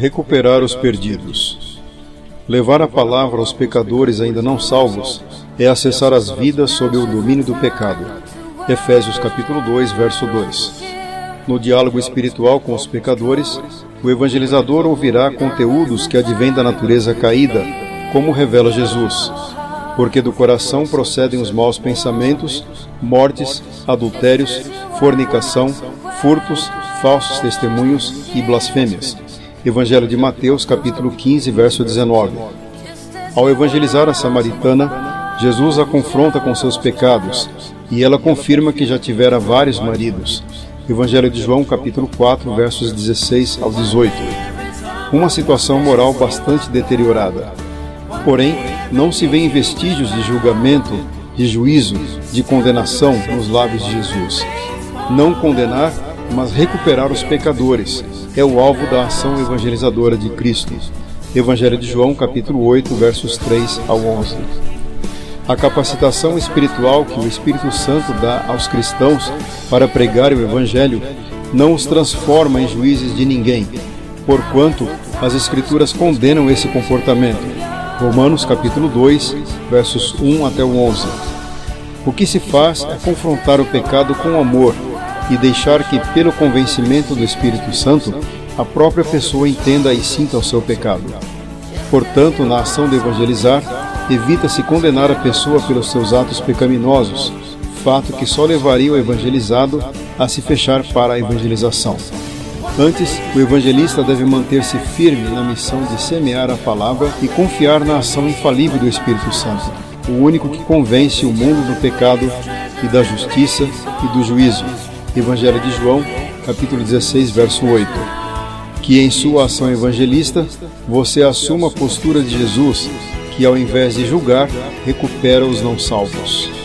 Recuperar os perdidos. Levar a palavra aos pecadores ainda não salvos é acessar as vidas sob o domínio do pecado. Efésios capítulo 2, verso 2. No diálogo espiritual com os pecadores, o evangelizador ouvirá conteúdos que advêm da natureza caída, como revela Jesus. Porque do coração procedem os maus pensamentos, mortes, adultérios, fornicação, furtos, falsos testemunhos e blasfêmias. Evangelho de Mateus, capítulo 15, verso 19. Ao evangelizar a samaritana, Jesus a confronta com seus pecados e ela confirma que já tivera vários maridos. Evangelho de João, capítulo 4, versos 16 ao 18. Uma situação moral bastante deteriorada. Porém, não se vêem vestígios de julgamento, de juízo, de condenação nos lábios de Jesus. Não condenar, mas recuperar os pecadores, é o alvo da ação evangelizadora de Cristo. Evangelho de João, capítulo 8, versos 3 ao 11. A capacitação espiritual que o Espírito Santo dá aos cristãos para pregar o Evangelho não os transforma em juízes de ninguém, porquanto as Escrituras condenam esse comportamento. Romanos capítulo 2, versos 1 até o 11. O que se faz é confrontar o pecado com amor e deixar que, pelo convencimento do Espírito Santo, a própria pessoa entenda e sinta o seu pecado. Portanto, na ação de evangelizar, evita-se condenar a pessoa pelos seus atos pecaminosos, fato que só levaria o evangelizado a se fechar para a evangelização. Antes, o evangelista deve manter-se firme na missão de semear a palavra e confiar na ação infalível do Espírito Santo, o único que convence o mundo do pecado e da justiça e do juízo, Evangelho de João, capítulo 16, verso 8. Que em sua ação evangelista você assuma a postura de Jesus, que ao invés de julgar, recupera os não salvos.